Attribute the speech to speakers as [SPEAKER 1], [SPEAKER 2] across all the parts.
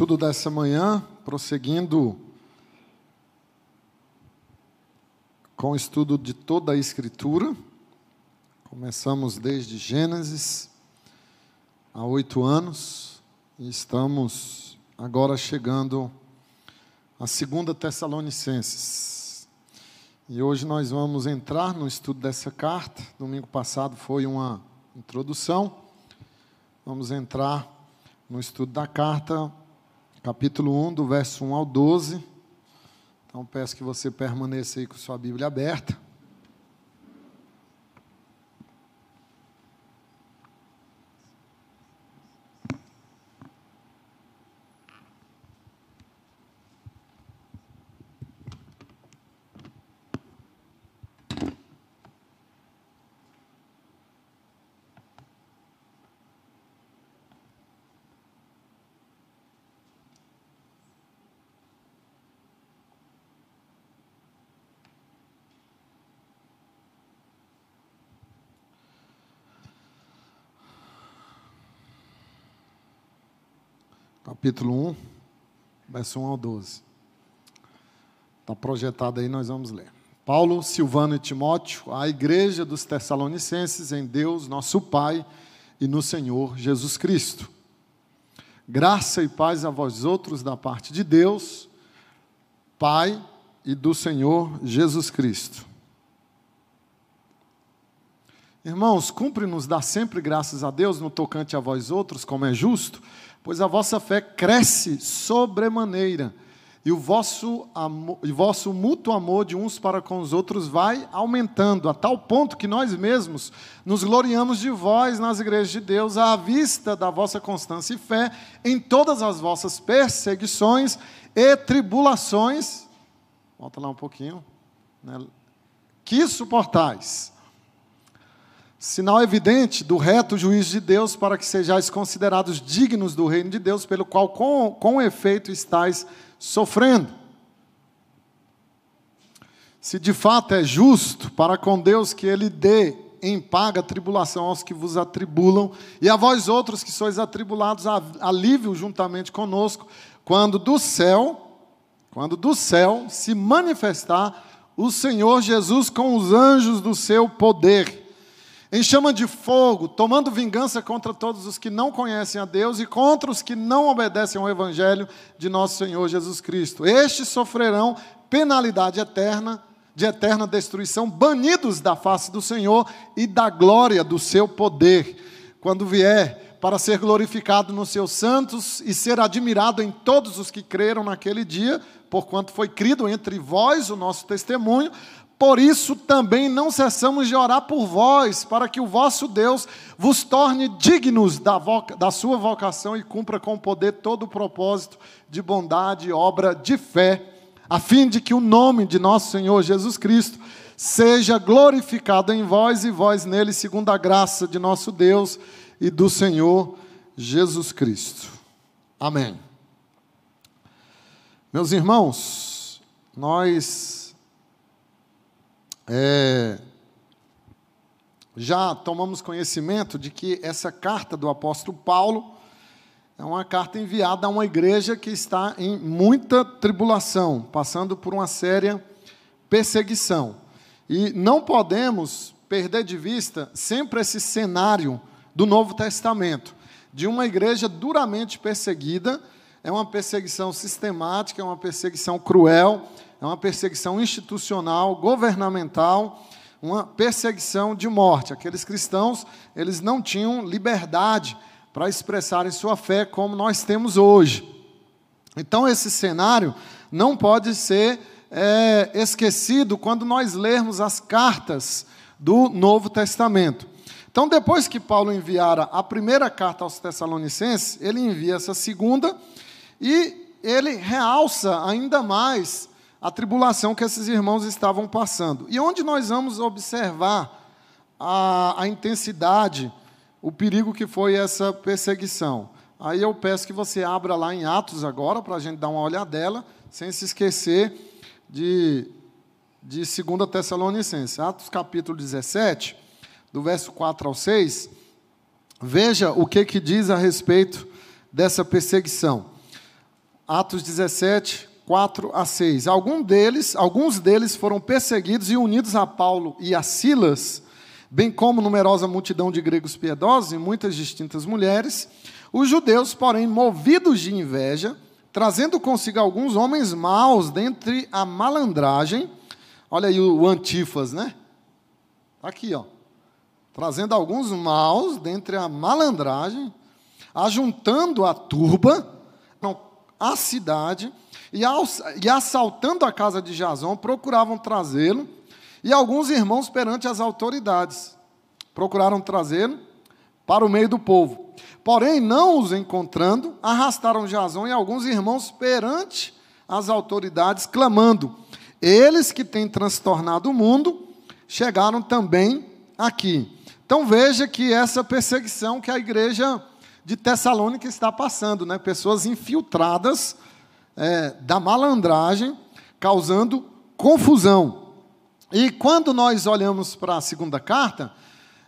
[SPEAKER 1] estudo dessa manhã, prosseguindo com o estudo de toda a Escritura. Começamos desde Gênesis, há oito anos, e estamos agora chegando a segunda Tessalonicenses. E hoje nós vamos entrar no estudo dessa carta. Domingo passado foi uma introdução. Vamos entrar no estudo da carta capítulo 1, do verso 1 ao 12. Então peço que você permaneça aí com sua Bíblia aberta. Capítulo 1, verso 1 ao 12. Está projetado aí, nós vamos ler. Paulo, Silvano e Timóteo, a igreja dos Tessalonicenses em Deus, nosso Pai, e no Senhor Jesus Cristo. Graça e paz a vós outros da parte de Deus, Pai e do Senhor Jesus Cristo. Irmãos, cumpre-nos dar sempre graças a Deus no tocante a vós outros, como é justo, pois a vossa fé cresce sobremaneira, e o vosso, amor, e vosso mútuo amor de uns para com os outros vai aumentando, a tal ponto que nós mesmos nos gloriamos de vós nas igrejas de Deus, à vista da vossa constância e fé em todas as vossas perseguições e tribulações. Volta lá um pouquinho. Né? Que suportais sinal evidente do reto juízo de Deus, para que sejais considerados dignos do reino de Deus, pelo qual com, com efeito estáis sofrendo. Se de fato é justo para com Deus que Ele dê em paga tribulação aos que vos atribulam, e a vós outros que sois atribulados, alívio juntamente conosco, quando do céu, quando do céu se manifestar o Senhor Jesus com os anjos do seu poder em chama de fogo, tomando vingança contra todos os que não conhecem a Deus e contra os que não obedecem ao Evangelho de nosso Senhor Jesus Cristo. Estes sofrerão penalidade eterna, de eterna destruição, banidos da face do Senhor e da glória do seu poder, quando vier para ser glorificado nos seus santos e ser admirado em todos os que creram naquele dia, porquanto foi crido entre vós o nosso testemunho, por isso também não cessamos de orar por vós, para que o vosso Deus vos torne dignos da, da sua vocação e cumpra com poder todo o propósito de bondade obra de fé, a fim de que o nome de nosso Senhor Jesus Cristo seja glorificado em vós e vós nele, segundo a graça de nosso Deus e do Senhor Jesus Cristo. Amém. Meus irmãos, nós é, já tomamos conhecimento de que essa carta do apóstolo Paulo é uma carta enviada a uma igreja que está em muita tribulação, passando por uma séria perseguição. E não podemos perder de vista sempre esse cenário do Novo Testamento, de uma igreja duramente perseguida, é uma perseguição sistemática, é uma perseguição cruel, é uma perseguição institucional, governamental, uma perseguição de morte. Aqueles cristãos, eles não tinham liberdade para expressarem sua fé como nós temos hoje. Então, esse cenário não pode ser é, esquecido quando nós lermos as cartas do Novo Testamento. Então, depois que Paulo enviara a primeira carta aos Tessalonicenses, ele envia essa segunda e ele realça ainda mais a tribulação que esses irmãos estavam passando. E onde nós vamos observar a, a intensidade, o perigo que foi essa perseguição. Aí eu peço que você abra lá em Atos agora, para a gente dar uma olhadela, sem se esquecer de, de 2 Tessalonicenses. Atos capítulo 17, do verso 4 ao 6. Veja o que, que diz a respeito dessa perseguição. Atos 17, 4 a 6. Algum deles, alguns deles foram perseguidos e unidos a Paulo e a Silas, bem como numerosa multidão de gregos piedosos e muitas distintas mulheres. Os judeus, porém, movidos de inveja, trazendo consigo alguns homens maus dentre a malandragem, olha aí o antifas, né? Tá aqui, ó. Trazendo alguns maus dentre a malandragem, ajuntando a turba, a cidade, e, e assaltando a casa de Jason, procuravam trazê-lo, e alguns irmãos perante as autoridades procuraram trazê-lo para o meio do povo. Porém, não os encontrando, arrastaram Jason e alguns irmãos perante as autoridades, clamando: Eles que têm transtornado o mundo chegaram também aqui. Então veja que essa perseguição que a igreja de Tessalônica está passando, né? pessoas infiltradas é, da malandragem, causando confusão. E quando nós olhamos para a segunda carta,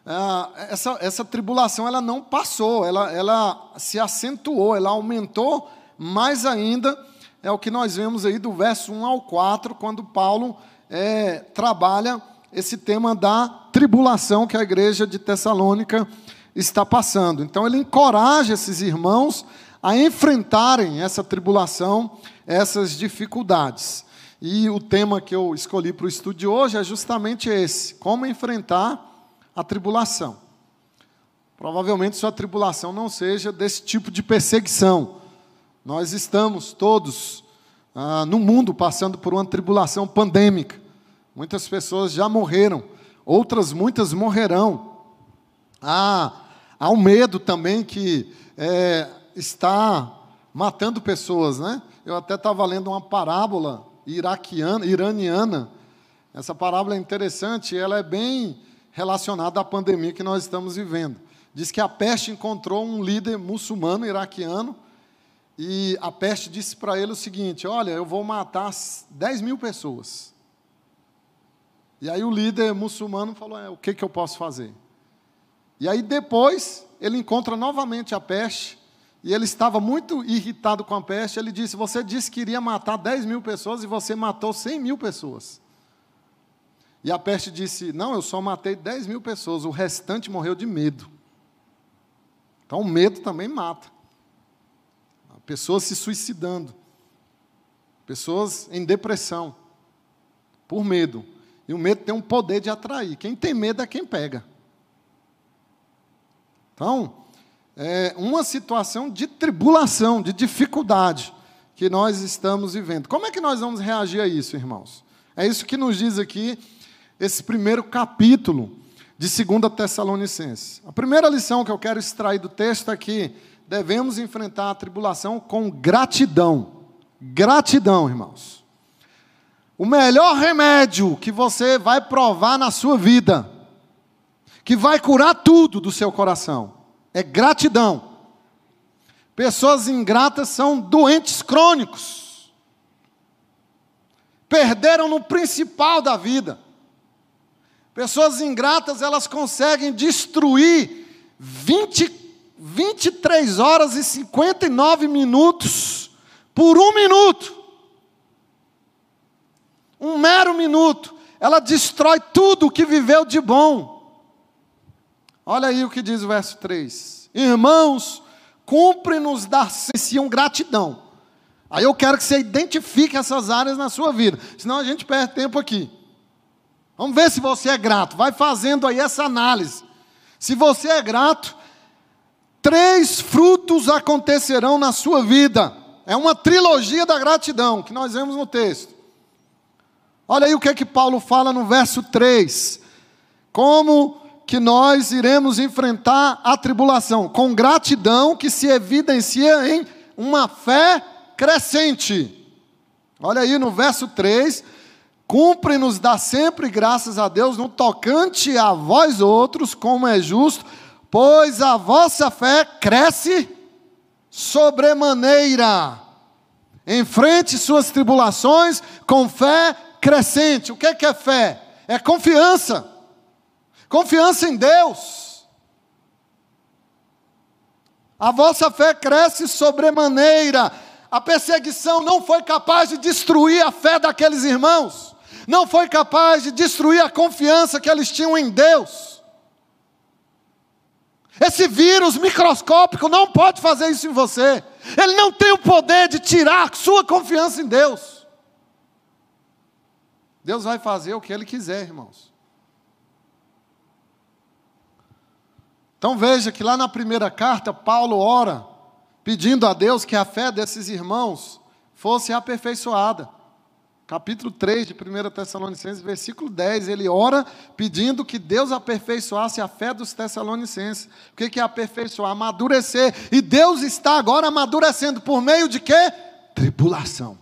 [SPEAKER 1] ah, essa, essa tribulação ela não passou, ela, ela se acentuou, ela aumentou mais ainda. É o que nós vemos aí do verso 1 ao 4, quando Paulo é, trabalha esse tema da tribulação que a igreja de Tessalônica está passando. Então, ele encoraja esses irmãos a enfrentarem essa tribulação, essas dificuldades. E o tema que eu escolhi para o estudo de hoje é justamente esse: como enfrentar a tribulação. Provavelmente sua tribulação não seja desse tipo de perseguição. Nós estamos todos ah, no mundo passando por uma tribulação pandêmica. Muitas pessoas já morreram, outras muitas morrerão. Há, há um medo também que é, está matando pessoas, né? Eu até estava lendo uma parábola iraquiana, iraniana. Essa parábola é interessante, ela é bem relacionada à pandemia que nós estamos vivendo. Diz que a peste encontrou um líder muçulmano iraquiano e a peste disse para ele o seguinte: Olha, eu vou matar 10 mil pessoas. E aí o líder muçulmano falou: é, O que, que eu posso fazer? E aí depois ele encontra novamente a peste e ele estava muito irritado com a peste. Ele disse: Você disse que iria matar 10 mil pessoas e você matou 100 mil pessoas. E a peste disse: Não, eu só matei 10 mil pessoas, o restante morreu de medo. Então o medo também mata. Pessoas se suicidando, pessoas em depressão, por medo. E o medo tem um poder de atrair. Quem tem medo é quem pega. Então, é uma situação de tribulação, de dificuldade que nós estamos vivendo. Como é que nós vamos reagir a isso, irmãos? É isso que nos diz aqui esse primeiro capítulo de 2 Tessalonicenses. A primeira lição que eu quero extrair do texto é que devemos enfrentar a tribulação com gratidão. Gratidão, irmãos. O melhor remédio que você vai provar na sua vida, que vai curar tudo do seu coração, é gratidão. Pessoas ingratas são doentes crônicos. Perderam no principal da vida. Pessoas ingratas, elas conseguem destruir 20, 23 horas e 59 minutos por um minuto. Um mero minuto. Ela destrói tudo o que viveu de bom. Olha aí o que diz o verso 3. Irmãos, cumpre-nos dar sensiam gratidão. Aí eu quero que você identifique essas áreas na sua vida, senão a gente perde tempo aqui. Vamos ver se você é grato. Vai fazendo aí essa análise. Se você é grato, três frutos acontecerão na sua vida. É uma trilogia da gratidão que nós vemos no texto. Olha aí o que é que Paulo fala no verso 3. Como que nós iremos enfrentar a tribulação? Com gratidão que se evidencia em uma fé crescente. Olha aí no verso 3, Cumpre-nos dar sempre graças a Deus no tocante a vós outros, como é justo, pois a vossa fé cresce sobremaneira. Enfrente suas tribulações com fé crescente. O que é, que é fé? É confiança. Confiança em Deus. A vossa fé cresce sobremaneira A perseguição não foi capaz de destruir a fé daqueles irmãos, não foi capaz de destruir a confiança que eles tinham em Deus. Esse vírus microscópico não pode fazer isso em você. Ele não tem o poder de tirar sua confiança em Deus. Deus vai fazer o que Ele quiser, irmãos. Então veja que lá na primeira carta, Paulo ora, pedindo a Deus que a fé desses irmãos fosse aperfeiçoada. Capítulo 3 de 1 Tessalonicenses, versículo 10, ele ora pedindo que Deus aperfeiçoasse a fé dos Tessalonicenses. O que é aperfeiçoar? Amadurecer. E Deus está agora amadurecendo por meio de quê? Tribulação.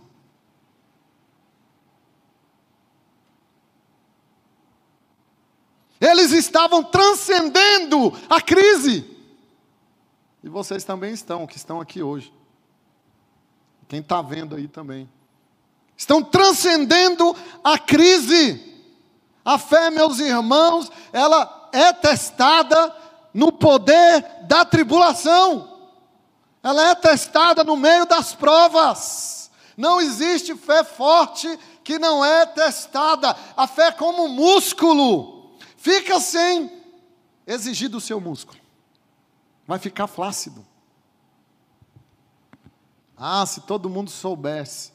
[SPEAKER 1] Eles estavam transcendendo a crise. E vocês também estão, que estão aqui hoje. Quem está vendo aí também. Estão transcendendo a crise. A fé, meus irmãos, ela é testada no poder da tribulação. Ela é testada no meio das provas. Não existe fé forte que não é testada. A fé é como músculo fica sem exigir do seu músculo. Vai ficar flácido. Ah, se todo mundo soubesse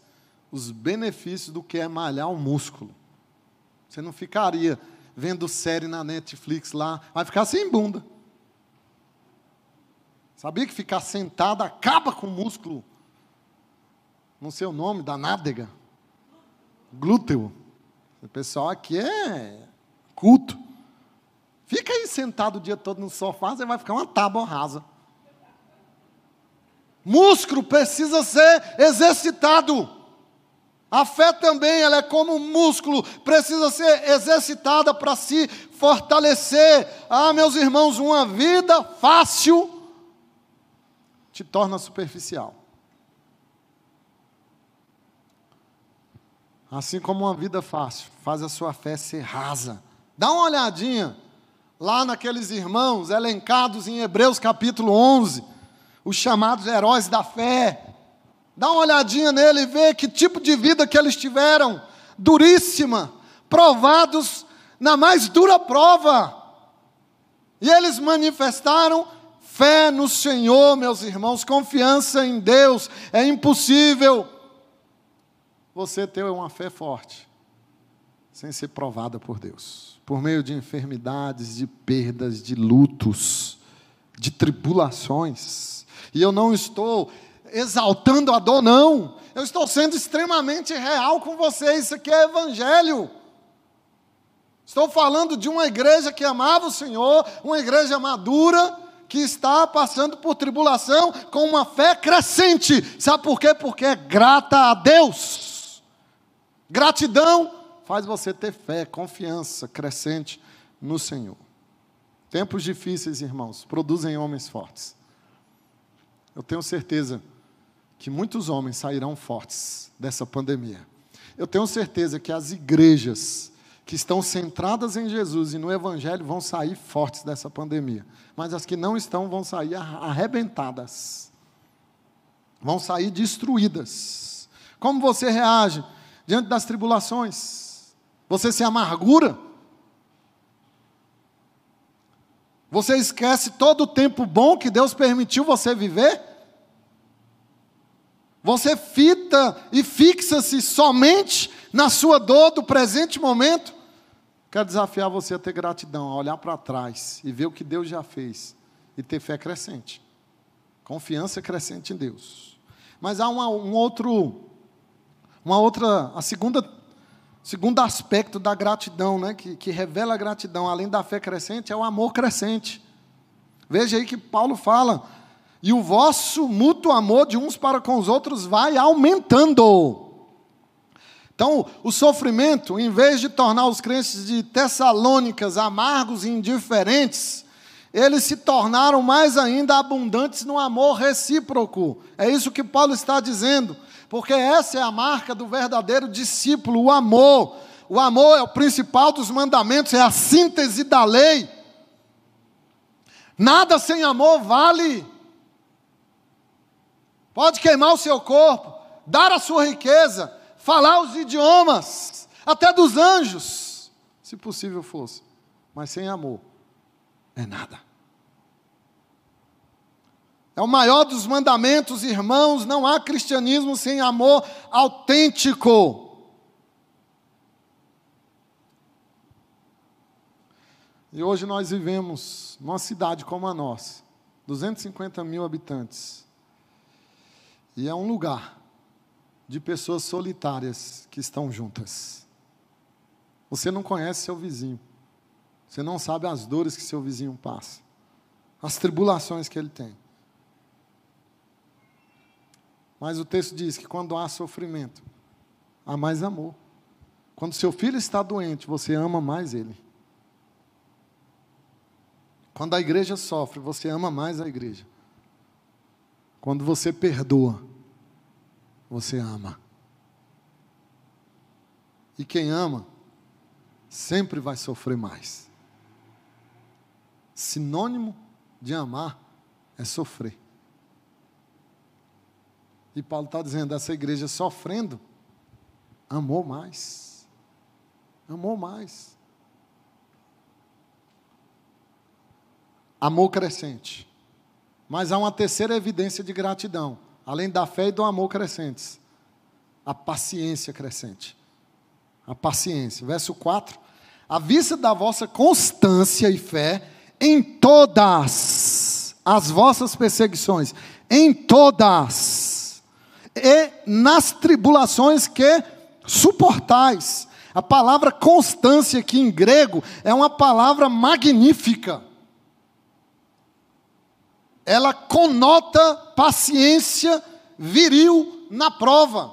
[SPEAKER 1] os benefícios do que é malhar um músculo. Você não ficaria vendo série na Netflix lá, vai ficar sem bunda. Sabia que ficar sentado acaba com o músculo? Não sei o nome da nádega. Glúteo. O pessoal aqui é culto. Fica aí sentado o dia todo no sofá, você vai ficar uma tábua rasa. Músculo precisa ser exercitado. A fé também, ela é como um músculo, precisa ser exercitada para se fortalecer. Ah, meus irmãos, uma vida fácil te torna superficial. Assim como uma vida fácil faz a sua fé ser rasa. Dá uma olhadinha lá naqueles irmãos elencados em Hebreus capítulo 11, os chamados heróis da fé. Dá uma olhadinha nele e vê que tipo de vida que eles tiveram, duríssima, provados na mais dura prova. E eles manifestaram fé no Senhor, meus irmãos, confiança em Deus. É impossível você ter uma fé forte sem ser provada por Deus por meio de enfermidades, de perdas, de lutos, de tribulações. E eu não estou exaltando a dor, não. Eu estou sendo extremamente real com vocês. Isso aqui é evangelho. Estou falando de uma igreja que amava o Senhor, uma igreja madura, que está passando por tribulação com uma fé crescente. Sabe por quê? Porque é grata a Deus. Gratidão faz você ter fé, confiança crescente no Senhor. Tempos difíceis, irmãos, produzem homens fortes. Eu tenho certeza que muitos homens sairão fortes dessa pandemia. Eu tenho certeza que as igrejas que estão centradas em Jesus e no Evangelho vão sair fortes dessa pandemia. Mas as que não estão vão sair arrebentadas. Vão sair destruídas. Como você reage diante das tribulações? Você se amargura. Você esquece todo o tempo bom que Deus permitiu você viver? Você fita e fixa-se somente na sua dor do presente momento? Quero desafiar você a ter gratidão, a olhar para trás e ver o que Deus já fez e ter fé crescente, confiança crescente em Deus. Mas há uma, um outro, uma outra, a segunda Segundo aspecto da gratidão, né, que, que revela a gratidão, além da fé crescente, é o amor crescente. Veja aí que Paulo fala, e o vosso mútuo amor de uns para com os outros vai aumentando. Então, o sofrimento, em vez de tornar os crentes de Tessalônicas amargos e indiferentes, eles se tornaram mais ainda abundantes no amor recíproco. É isso que Paulo está dizendo porque essa é a marca do verdadeiro discípulo, o amor. O amor é o principal dos mandamentos, é a síntese da lei. Nada sem amor vale. pode queimar o seu corpo, dar a sua riqueza, falar os idiomas, até dos anjos, se possível fosse, mas sem amor, é nada. É o maior dos mandamentos, irmãos, não há cristianismo sem amor autêntico. E hoje nós vivemos numa cidade como a nossa, 250 mil habitantes. E é um lugar de pessoas solitárias que estão juntas. Você não conhece seu vizinho. Você não sabe as dores que seu vizinho passa, as tribulações que ele tem. Mas o texto diz que quando há sofrimento, há mais amor. Quando seu filho está doente, você ama mais ele. Quando a igreja sofre, você ama mais a igreja. Quando você perdoa, você ama. E quem ama, sempre vai sofrer mais. Sinônimo de amar é sofrer. E Paulo está dizendo: essa igreja sofrendo, amou mais. Amou mais. Amor crescente. Mas há uma terceira evidência de gratidão, além da fé e do amor crescentes: a paciência crescente. A paciência. Verso 4: À vista da vossa constância e fé em todas as vossas perseguições, em todas e nas tribulações que suportais. A palavra constância aqui em grego é uma palavra magnífica. Ela conota paciência viril na prova.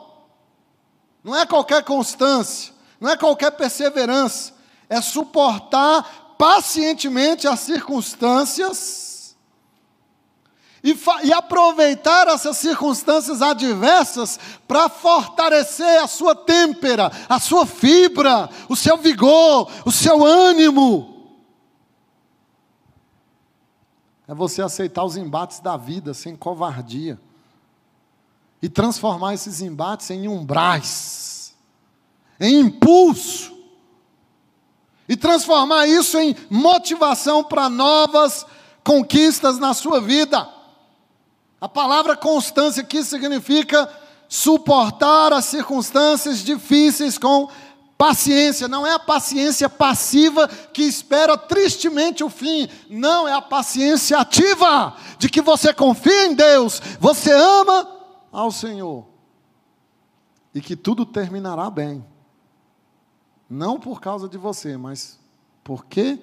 [SPEAKER 1] Não é qualquer constância, não é qualquer perseverança, é suportar pacientemente as circunstâncias e, e aproveitar essas circunstâncias adversas para fortalecer a sua têmpera, a sua fibra, o seu vigor, o seu ânimo. É você aceitar os embates da vida sem covardia e transformar esses embates em umbrais, em impulso, e transformar isso em motivação para novas conquistas na sua vida. A palavra constância aqui significa suportar as circunstâncias difíceis com paciência. Não é a paciência passiva que espera tristemente o fim. Não, é a paciência ativa, de que você confia em Deus, você ama ao Senhor. E que tudo terminará bem. Não por causa de você, mas porque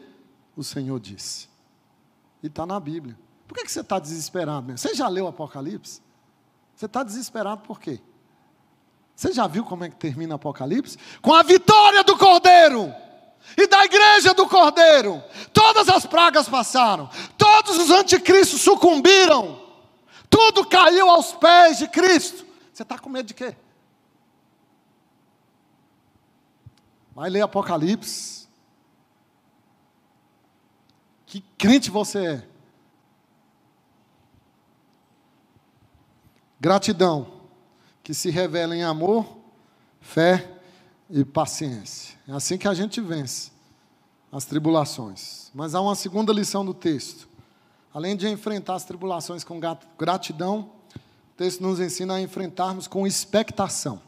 [SPEAKER 1] o Senhor disse. E está na Bíblia. Por que, você está desesperado mesmo? Você já leu Apocalipse? Você está desesperado por quê? Você já viu como é que termina Apocalipse? Com a vitória do Cordeiro e da igreja do Cordeiro. Todas as pragas passaram, todos os anticristos sucumbiram, tudo caiu aos pés de Cristo. Você está com medo de quê? Vai ler Apocalipse. Que crente você é? Gratidão, que se revela em amor, fé e paciência. É assim que a gente vence as tribulações. Mas há uma segunda lição do texto. Além de enfrentar as tribulações com gratidão, o texto nos ensina a enfrentarmos com expectação.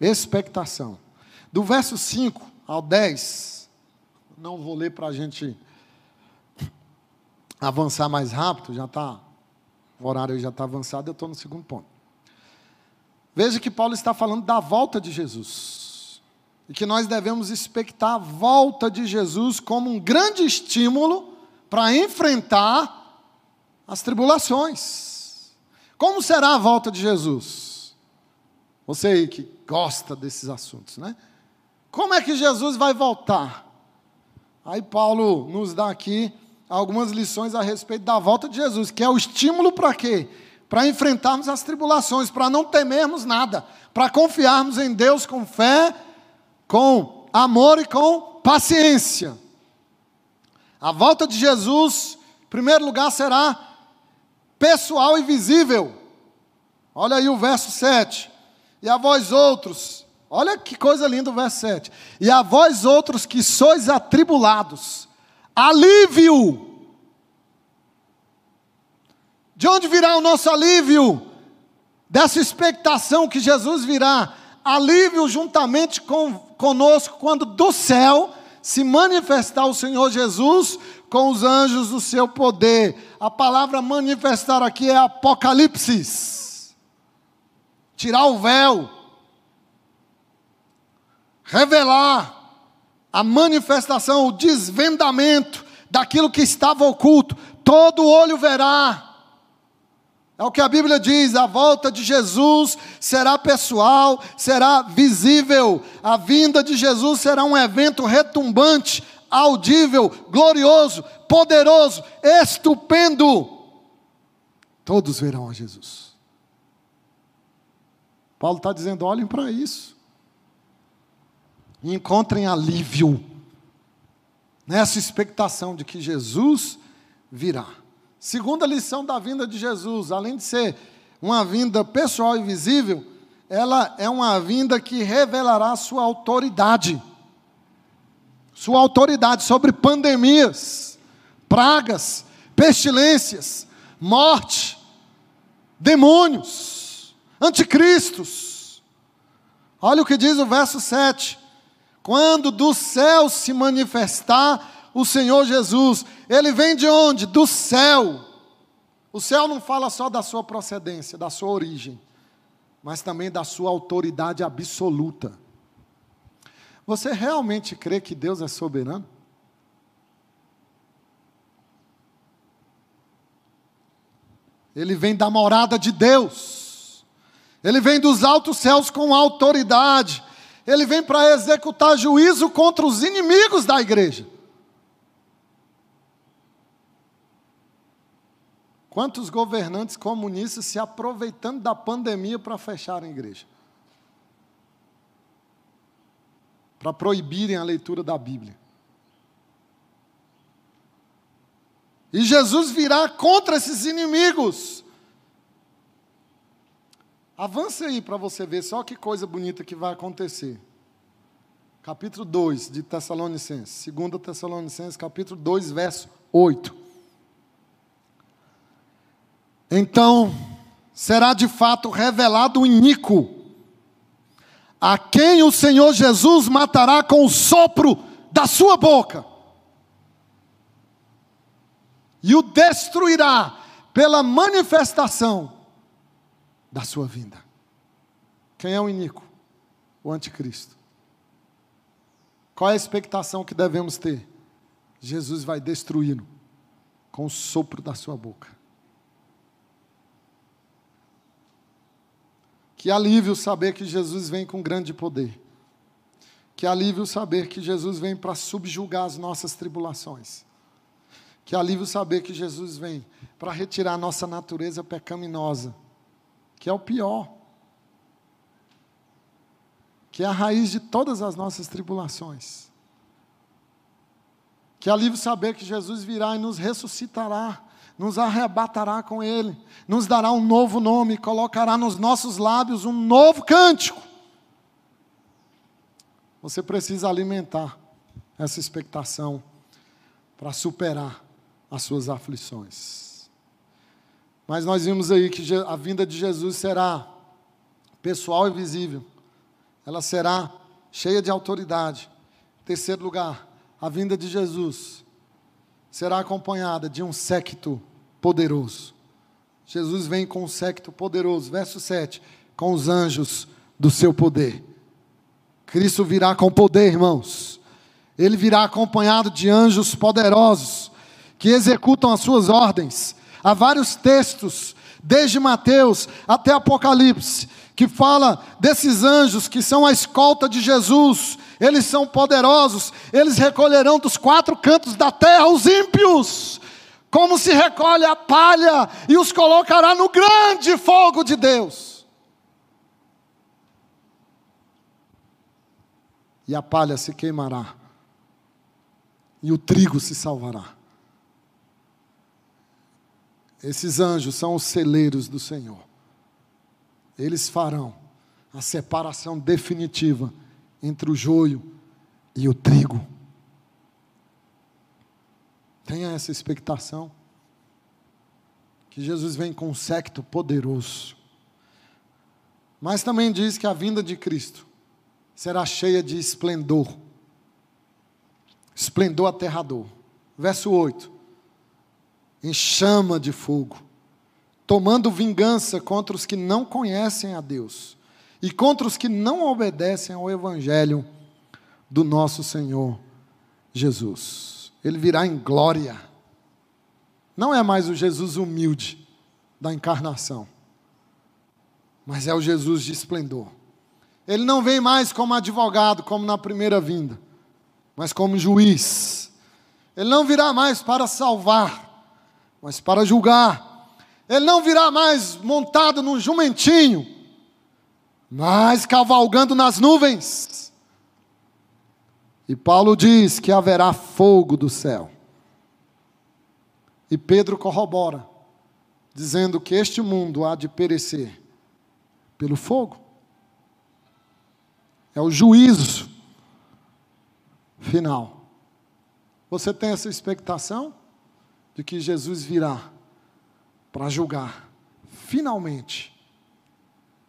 [SPEAKER 1] Expectação. Do verso 5 ao 10, não vou ler para a gente avançar mais rápido, já está o horário já está avançado, eu estou no segundo ponto. Veja que Paulo está falando da volta de Jesus. E que nós devemos expectar a volta de Jesus como um grande estímulo para enfrentar as tribulações. Como será a volta de Jesus? Você aí que gosta desses assuntos, né? Como é que Jesus vai voltar? Aí Paulo nos dá aqui algumas lições a respeito da volta de Jesus, que é o estímulo para quê? Para enfrentarmos as tribulações, para não temermos nada, para confiarmos em Deus com fé, com amor e com paciência. A volta de Jesus, em primeiro lugar, será pessoal e visível. Olha aí o verso 7. E a vós outros, olha que coisa linda o verso 7. E a vós outros que sois atribulados, alívio. De onde virá o nosso alívio? Dessa expectação que Jesus virá. Alívio juntamente com, conosco, quando do céu se manifestar o Senhor Jesus com os anjos do seu poder. A palavra manifestar aqui é apocalipse. Tirar o véu. Revelar a manifestação, o desvendamento daquilo que estava oculto. Todo olho verá. É o que a Bíblia diz: a volta de Jesus será pessoal, será visível. A vinda de Jesus será um evento retumbante, audível, glorioso, poderoso, estupendo. Todos verão a Jesus. Paulo está dizendo: olhem para isso. E encontrem alívio nessa expectação de que Jesus virá. Segunda lição da vinda de Jesus, além de ser uma vinda pessoal e visível, ela é uma vinda que revelará sua autoridade. Sua autoridade sobre pandemias, pragas, pestilências, morte, demônios, anticristos. Olha o que diz o verso 7. Quando do céu se manifestar o Senhor Jesus. Ele vem de onde? Do céu. O céu não fala só da sua procedência, da sua origem, mas também da sua autoridade absoluta. Você realmente crê que Deus é soberano? Ele vem da morada de Deus. Ele vem dos altos céus com autoridade. Ele vem para executar juízo contra os inimigos da igreja. Quantos governantes comunistas se aproveitando da pandemia para fechar a igreja? Para proibirem a leitura da Bíblia. E Jesus virá contra esses inimigos. Avance aí para você ver só que coisa bonita que vai acontecer. Capítulo 2 de Tessalonicenses, 2 Tessalonicenses, capítulo 2, verso 8. Então, será de fato revelado o iníquo, a quem o Senhor Jesus matará com o sopro da sua boca, e o destruirá pela manifestação da sua vinda. Quem é o iníquo? O anticristo. Qual é a expectação que devemos ter? Jesus vai destruí-lo com o sopro da sua boca. Que alívio saber que Jesus vem com grande poder. Que alívio saber que Jesus vem para subjugar as nossas tribulações. Que alívio saber que Jesus vem para retirar a nossa natureza pecaminosa, que é o pior. Que é a raiz de todas as nossas tribulações. Que alívio saber que Jesus virá e nos ressuscitará nos arrebatará com Ele, nos dará um novo nome, colocará nos nossos lábios um novo cântico. Você precisa alimentar essa expectação para superar as suas aflições. Mas nós vimos aí que a vinda de Jesus será pessoal e visível, ela será cheia de autoridade. Terceiro lugar, a vinda de Jesus será acompanhada de um séquito poderoso. Jesus vem com um séquito poderoso, verso 7, com os anjos do seu poder. Cristo virá com poder, irmãos. Ele virá acompanhado de anjos poderosos que executam as suas ordens. Há vários textos, desde Mateus até Apocalipse, que fala desses anjos que são a escolta de Jesus. Eles são poderosos, eles recolherão dos quatro cantos da terra os ímpios como se recolhe a palha e os colocará no grande fogo de Deus. E a palha se queimará, e o trigo se salvará. Esses anjos são os celeiros do Senhor. eles farão a separação definitiva entre o joio e o trigo. Tenha essa expectação. Que Jesus vem com um secto poderoso. Mas também diz que a vinda de Cristo será cheia de esplendor. Esplendor aterrador. Verso 8. Em chama de fogo, tomando vingança contra os que não conhecem a Deus e contra os que não obedecem ao Evangelho do nosso Senhor Jesus. Ele virá em glória. Não é mais o Jesus humilde da encarnação, mas é o Jesus de esplendor. Ele não vem mais como advogado, como na primeira vinda, mas como juiz. Ele não virá mais para salvar, mas para julgar. Ele não virá mais montado num jumentinho, mas cavalgando nas nuvens. E Paulo diz que haverá fogo do céu. E Pedro corrobora, dizendo que este mundo há de perecer pelo fogo. É o juízo final. Você tem essa expectação de que Jesus virá para julgar finalmente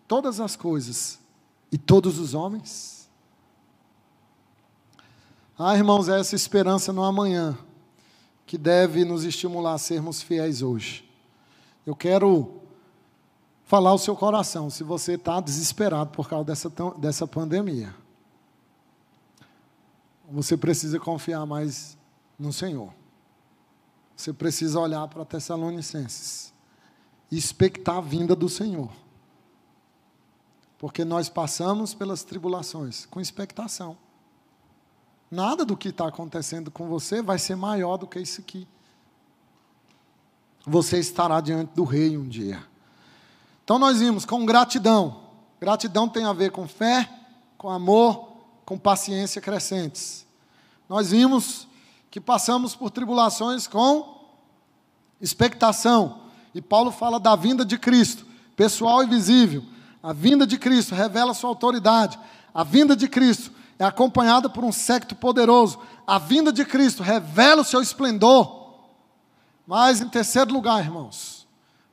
[SPEAKER 1] todas as coisas e todos os homens? Ah, irmãos, é essa esperança no amanhã que deve nos estimular a sermos fiéis hoje. Eu quero falar o seu coração se você está desesperado por causa dessa, dessa pandemia. Você precisa confiar mais no Senhor. Você precisa olhar para Tessalonicenses e expectar a vinda do Senhor. Porque nós passamos pelas tribulações com expectação. Nada do que está acontecendo com você vai ser maior do que isso aqui. Você estará diante do Rei um dia. Então nós vimos com gratidão. Gratidão tem a ver com fé, com amor, com paciência crescentes. Nós vimos que passamos por tribulações com expectação. E Paulo fala da vinda de Cristo, pessoal e visível. A vinda de Cristo revela sua autoridade. A vinda de Cristo é acompanhada por um secto poderoso. A vinda de Cristo revela o seu esplendor. Mas, em terceiro lugar, irmãos,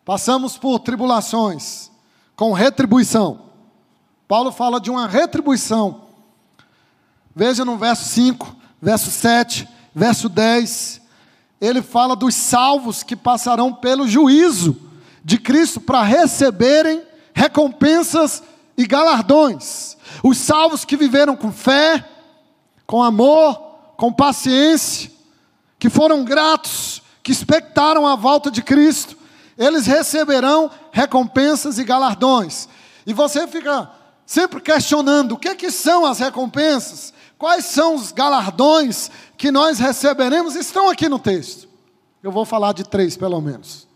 [SPEAKER 1] passamos por tribulações com retribuição. Paulo fala de uma retribuição. Veja no verso 5, verso 7, verso 10. Ele fala dos salvos que passarão pelo juízo de Cristo para receberem recompensas e galardões. Os salvos que viveram com fé, com amor, com paciência, que foram gratos, que expectaram a volta de Cristo, eles receberão recompensas e galardões. E você fica sempre questionando: o que, que são as recompensas? Quais são os galardões que nós receberemos? Estão aqui no texto. Eu vou falar de três, pelo menos.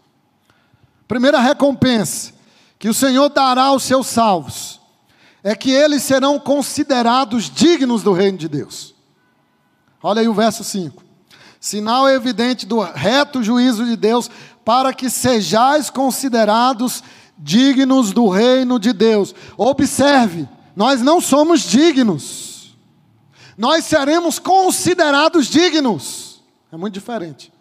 [SPEAKER 1] Primeira recompensa que o Senhor dará aos seus salvos é que eles serão considerados dignos do reino de Deus. Olha aí o verso 5. Sinal evidente do reto juízo de Deus, para que sejais considerados dignos do reino de Deus. Observe, nós não somos dignos, nós seremos considerados dignos. É muito diferente.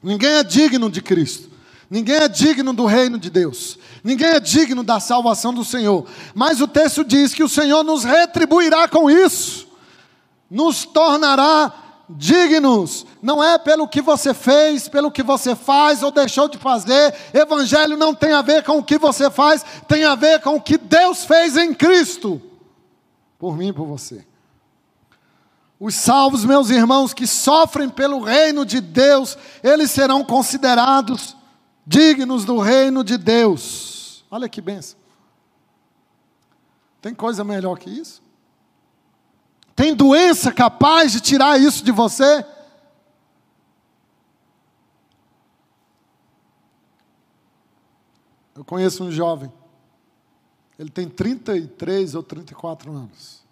[SPEAKER 1] Ninguém é digno de Cristo. Ninguém é digno do reino de Deus. Ninguém é digno da salvação do Senhor. Mas o texto diz que o Senhor nos retribuirá com isso, nos tornará dignos. Não é pelo que você fez, pelo que você faz ou deixou de fazer. Evangelho não tem a ver com o que você faz, tem a ver com o que Deus fez em Cristo, por mim e por você. Os salvos, meus irmãos, que sofrem pelo reino de Deus, eles serão considerados dignos do reino de Deus. Olha que benção. Tem coisa melhor que isso? Tem doença capaz de tirar isso de você? Eu conheço um jovem. Ele tem 33 ou 34 anos.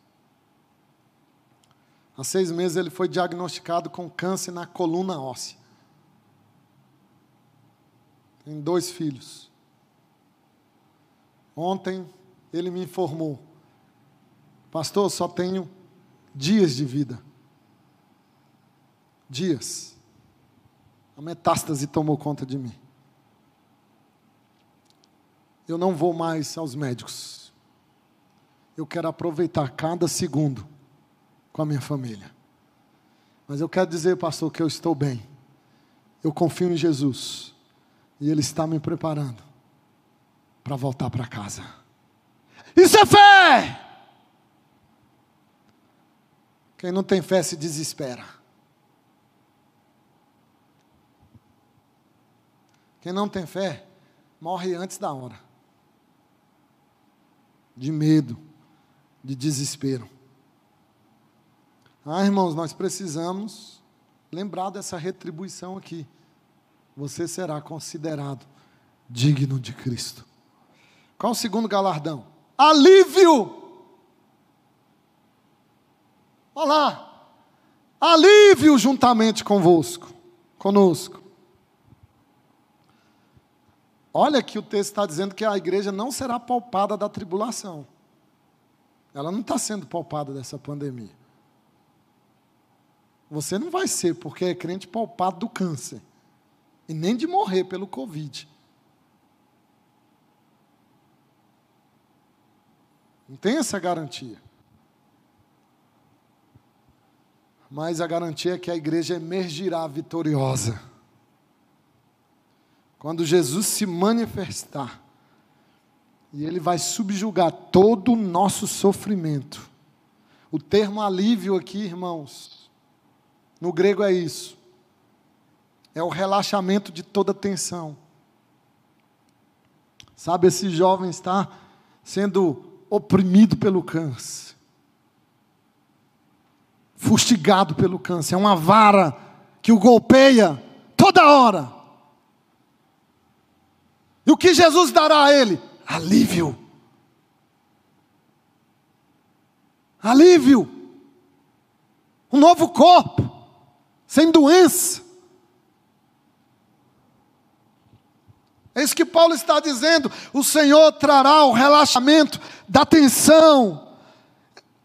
[SPEAKER 1] Há seis meses ele foi diagnosticado com câncer na coluna óssea. Tem dois filhos. Ontem ele me informou: Pastor, só tenho dias de vida. Dias. A metástase tomou conta de mim. Eu não vou mais aos médicos. Eu quero aproveitar cada segundo com a minha família. Mas eu quero dizer, pastor, que eu estou bem. Eu confio em Jesus. E Ele está me preparando para voltar para casa. Isso é fé! Quem não tem fé se desespera. Quem não tem fé morre antes da hora. De medo, de desespero. Ah, irmãos, nós precisamos lembrar dessa retribuição aqui. Você será considerado digno de Cristo. Qual o segundo galardão? Alívio! Olha lá. Alívio juntamente convosco, conosco. Olha que o texto está dizendo que a igreja não será poupada da tribulação. Ela não está sendo poupada dessa pandemia. Você não vai ser, porque é crente poupado do câncer. E nem de morrer pelo Covid. Não tem essa garantia. Mas a garantia é que a igreja emergirá vitoriosa. Quando Jesus se manifestar, e ele vai subjugar todo o nosso sofrimento. O termo alívio aqui, irmãos, no grego é isso. É o relaxamento de toda tensão. Sabe, esse jovem está sendo oprimido pelo câncer. Fustigado pelo câncer. É uma vara que o golpeia toda hora. E o que Jesus dará a ele? Alívio. Alívio. Um novo corpo sem doença. É isso que Paulo está dizendo. O Senhor trará o relaxamento da tensão.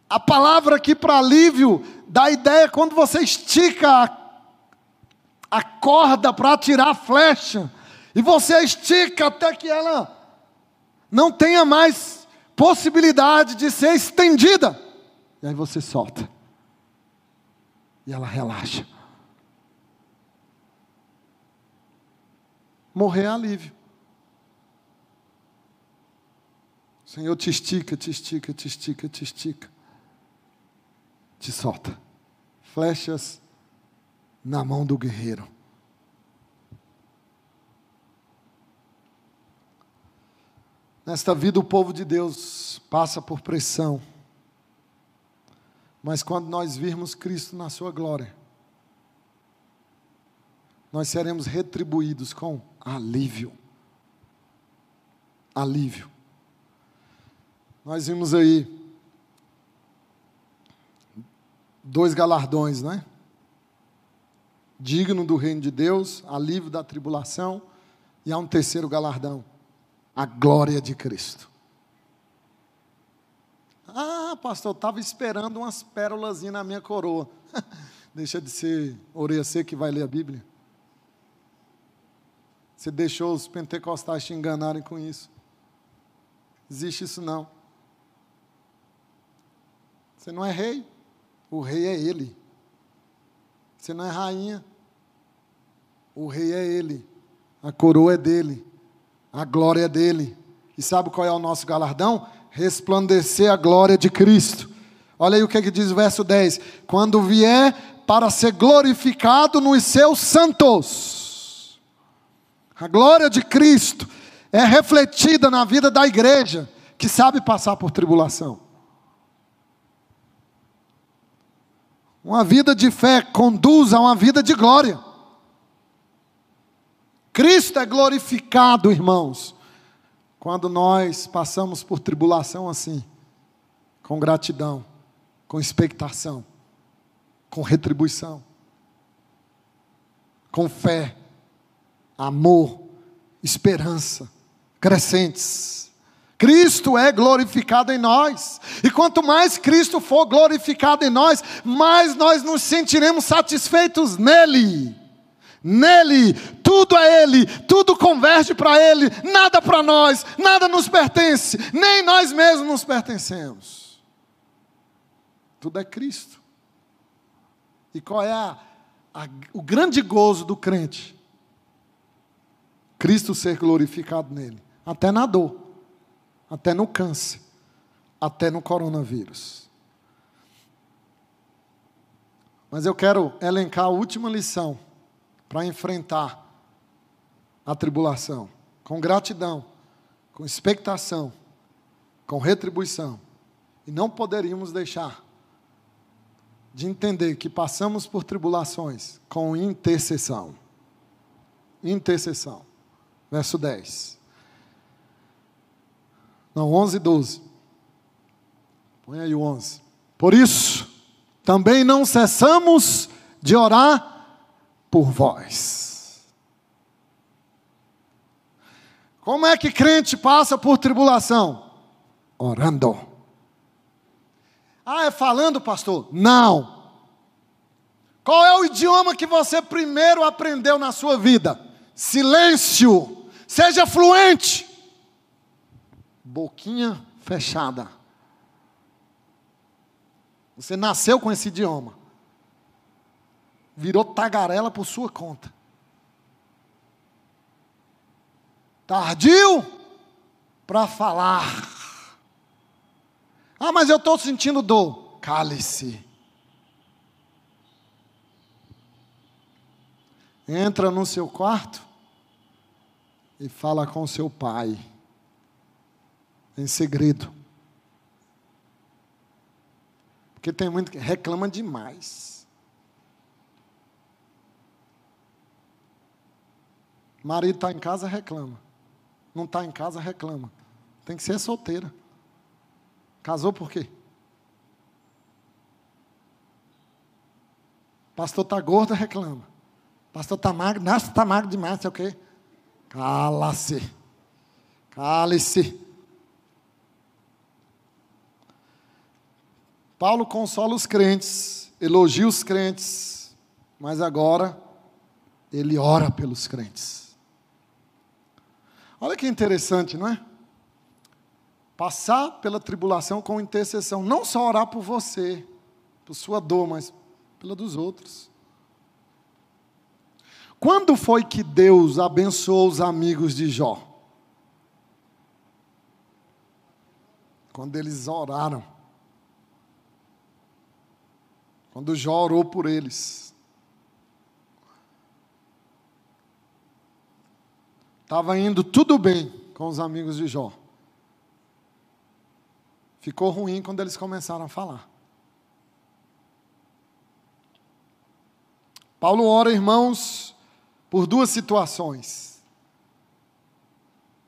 [SPEAKER 1] A palavra aqui para alívio dá a ideia quando você estica a, a corda para atirar a flecha. E você estica até que ela não tenha mais possibilidade de ser estendida. E aí você solta. E ela relaxa. Morrer é alívio. O Senhor te estica, te estica, te estica, te estica. Te solta. Flechas na mão do guerreiro. Nesta vida, o povo de Deus passa por pressão. Mas quando nós virmos Cristo na Sua glória, nós seremos retribuídos com alívio. Alívio. Nós vimos aí dois galardões, né? Digno do reino de Deus, alívio da tribulação, e há um terceiro galardão, a glória de Cristo. Ah, pastor, eu estava esperando umas pérolas na minha coroa. Deixa de ser orelha que vai ler a Bíblia. Você deixou os pentecostais te enganarem com isso. Existe isso não. Você não é rei, o rei é ele. Você não é rainha, o rei é ele. A coroa é dele, a glória é dele. E sabe qual é o nosso galardão? Resplandecer a glória de Cristo. Olha aí o que, é que diz o verso 10: Quando vier para ser glorificado nos seus santos a glória de Cristo é refletida na vida da igreja que sabe passar por tribulação. Uma vida de fé conduz a uma vida de glória. Cristo é glorificado, irmãos, quando nós passamos por tribulação assim, com gratidão, com expectação, com retribuição, com fé amor, esperança, crescentes, Cristo é glorificado em nós. E quanto mais Cristo for glorificado em nós, mais nós nos sentiremos satisfeitos nele. Nele, tudo é Ele, tudo converge para Ele, nada para nós, nada nos pertence, nem nós mesmos nos pertencemos. Tudo é Cristo. E qual é a, a, o grande gozo do crente? Cristo ser glorificado nele, até na dor até no câncer, até no coronavírus. Mas eu quero elencar a última lição para enfrentar a tribulação com gratidão, com expectação, com retribuição. E não poderíamos deixar de entender que passamos por tribulações com intercessão. Intercessão. Verso 10. Não, 11 e 12. Põe aí o 11. Por isso, também não cessamos de orar por vós. Como é que crente passa por tribulação? Orando. Ah, é falando, pastor? Não. Qual é o idioma que você primeiro aprendeu na sua vida? Silêncio. Seja fluente boquinha fechada. Você nasceu com esse idioma. Virou tagarela por sua conta. Tardio para falar. Ah, mas eu estou sentindo dor. Cale-se. Entra no seu quarto e fala com seu pai em segredo. Porque tem muito que reclama demais. Marido está em casa, reclama. Não está em casa, reclama. Tem que ser solteira. Casou por quê? Pastor está gordo, reclama. Pastor está magro, nossa, está magro demais, sei o quê? Cala-se. Cale-se. Paulo consola os crentes, elogia os crentes, mas agora ele ora pelos crentes. Olha que interessante, não é? Passar pela tribulação com intercessão, não só orar por você, por sua dor, mas pela dos outros. Quando foi que Deus abençoou os amigos de Jó? Quando eles oraram. Quando Jó orou por eles. Estava indo tudo bem com os amigos de Jó. Ficou ruim quando eles começaram a falar. Paulo ora, irmãos, por duas situações.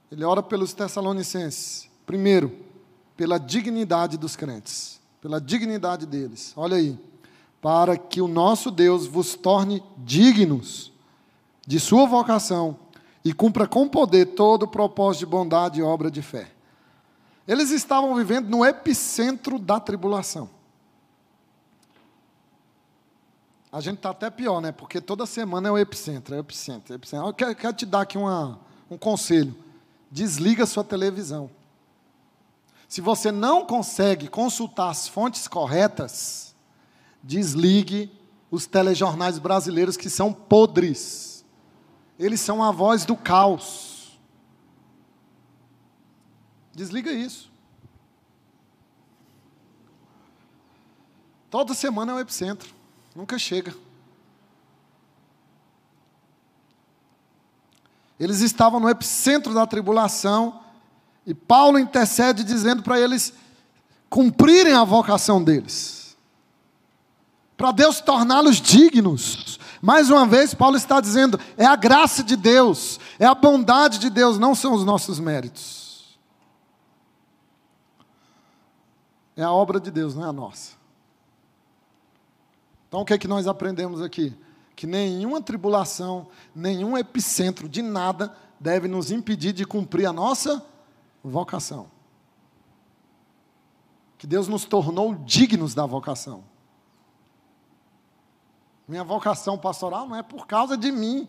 [SPEAKER 1] Ele ora pelos Tessalonicenses. Primeiro, pela dignidade dos crentes, pela dignidade deles. Olha aí para que o nosso Deus vos torne dignos de sua vocação e cumpra com poder todo o propósito de bondade e obra de fé. Eles estavam vivendo no epicentro da tribulação. A gente está até pior, né? Porque toda semana é o epicentro, é o epicentro, é o epicentro. Eu quero, quero te dar aqui uma, um conselho. Desliga sua televisão. Se você não consegue consultar as fontes corretas, desligue os telejornais brasileiros que são podres. Eles são a voz do caos. Desliga isso. Toda semana é o epicentro. Nunca chega. Eles estavam no epicentro da tribulação e Paulo intercede dizendo para eles cumprirem a vocação deles para Deus torná-los dignos. Mais uma vez, Paulo está dizendo: é a graça de Deus, é a bondade de Deus, não são os nossos méritos. É a obra de Deus, não é a nossa. Então, o que é que nós aprendemos aqui? Que nenhuma tribulação, nenhum epicentro de nada deve nos impedir de cumprir a nossa vocação. que Deus nos tornou dignos da vocação. Minha vocação pastoral não é por causa de mim.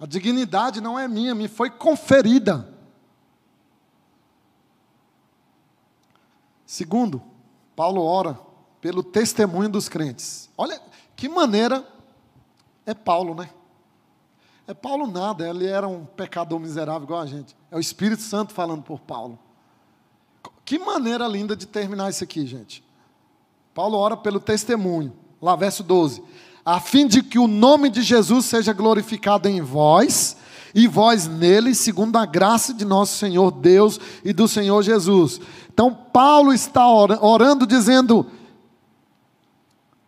[SPEAKER 1] A dignidade não é minha, me foi conferida. Segundo, Paulo ora pelo testemunho dos crentes. Olha que maneira é Paulo, né? É Paulo nada, ele era um pecador miserável igual a gente. É o Espírito Santo falando por Paulo. Que maneira linda de terminar isso aqui, gente. Paulo ora pelo testemunho. Lá, verso 12. A fim de que o nome de Jesus seja glorificado em vós e vós nele, segundo a graça de nosso Senhor Deus e do Senhor Jesus. Então, Paulo está orando, dizendo: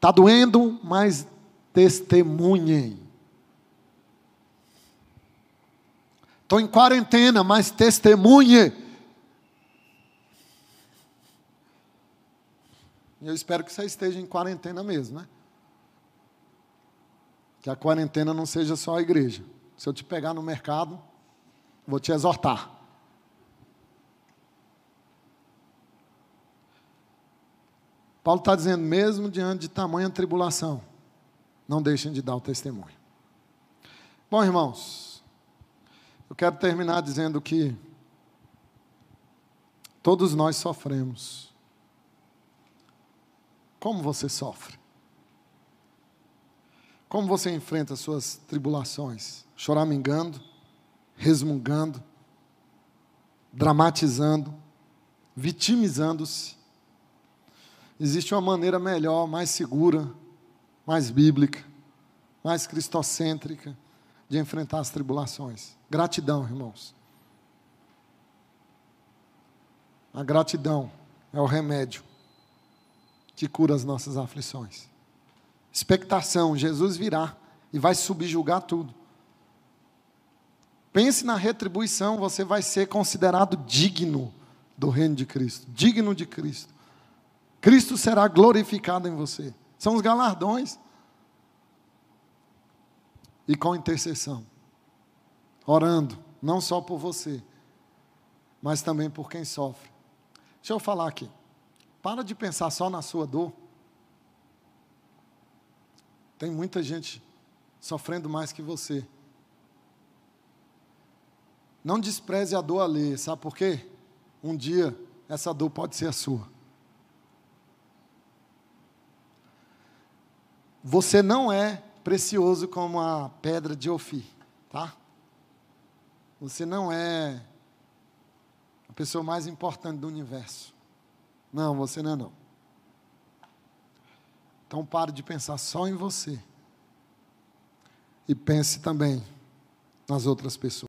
[SPEAKER 1] está doendo, mas testemunhem. Estou em quarentena, mas testemunhe. Eu espero que você esteja em quarentena mesmo, né? Que a quarentena não seja só a igreja. Se eu te pegar no mercado, vou te exortar. Paulo está dizendo, mesmo diante de tamanha tribulação, não deixem de dar o testemunho. Bom, irmãos, eu quero terminar dizendo que todos nós sofremos. Como você sofre? Como você enfrenta suas tribulações? Choramingando, resmungando, dramatizando, vitimizando-se Existe uma maneira melhor, mais segura, mais bíblica, mais cristocêntrica de enfrentar as tribulações. Gratidão, irmãos. A gratidão é o remédio que cura as nossas aflições. Expectação, Jesus virá e vai subjugar tudo. Pense na retribuição, você vai ser considerado digno do reino de Cristo, digno de Cristo. Cristo será glorificado em você. São os galardões. E com intercessão. Orando, não só por você, mas também por quem sofre. Deixa eu falar aqui. Para de pensar só na sua dor. Tem muita gente sofrendo mais que você. Não despreze a dor alheia, sabe por quê? Um dia essa dor pode ser a sua. Você não é precioso como a pedra de Ofir, tá? Você não é a pessoa mais importante do universo. Não, você não é não. Então pare de pensar só em você. E pense também nas outras pessoas.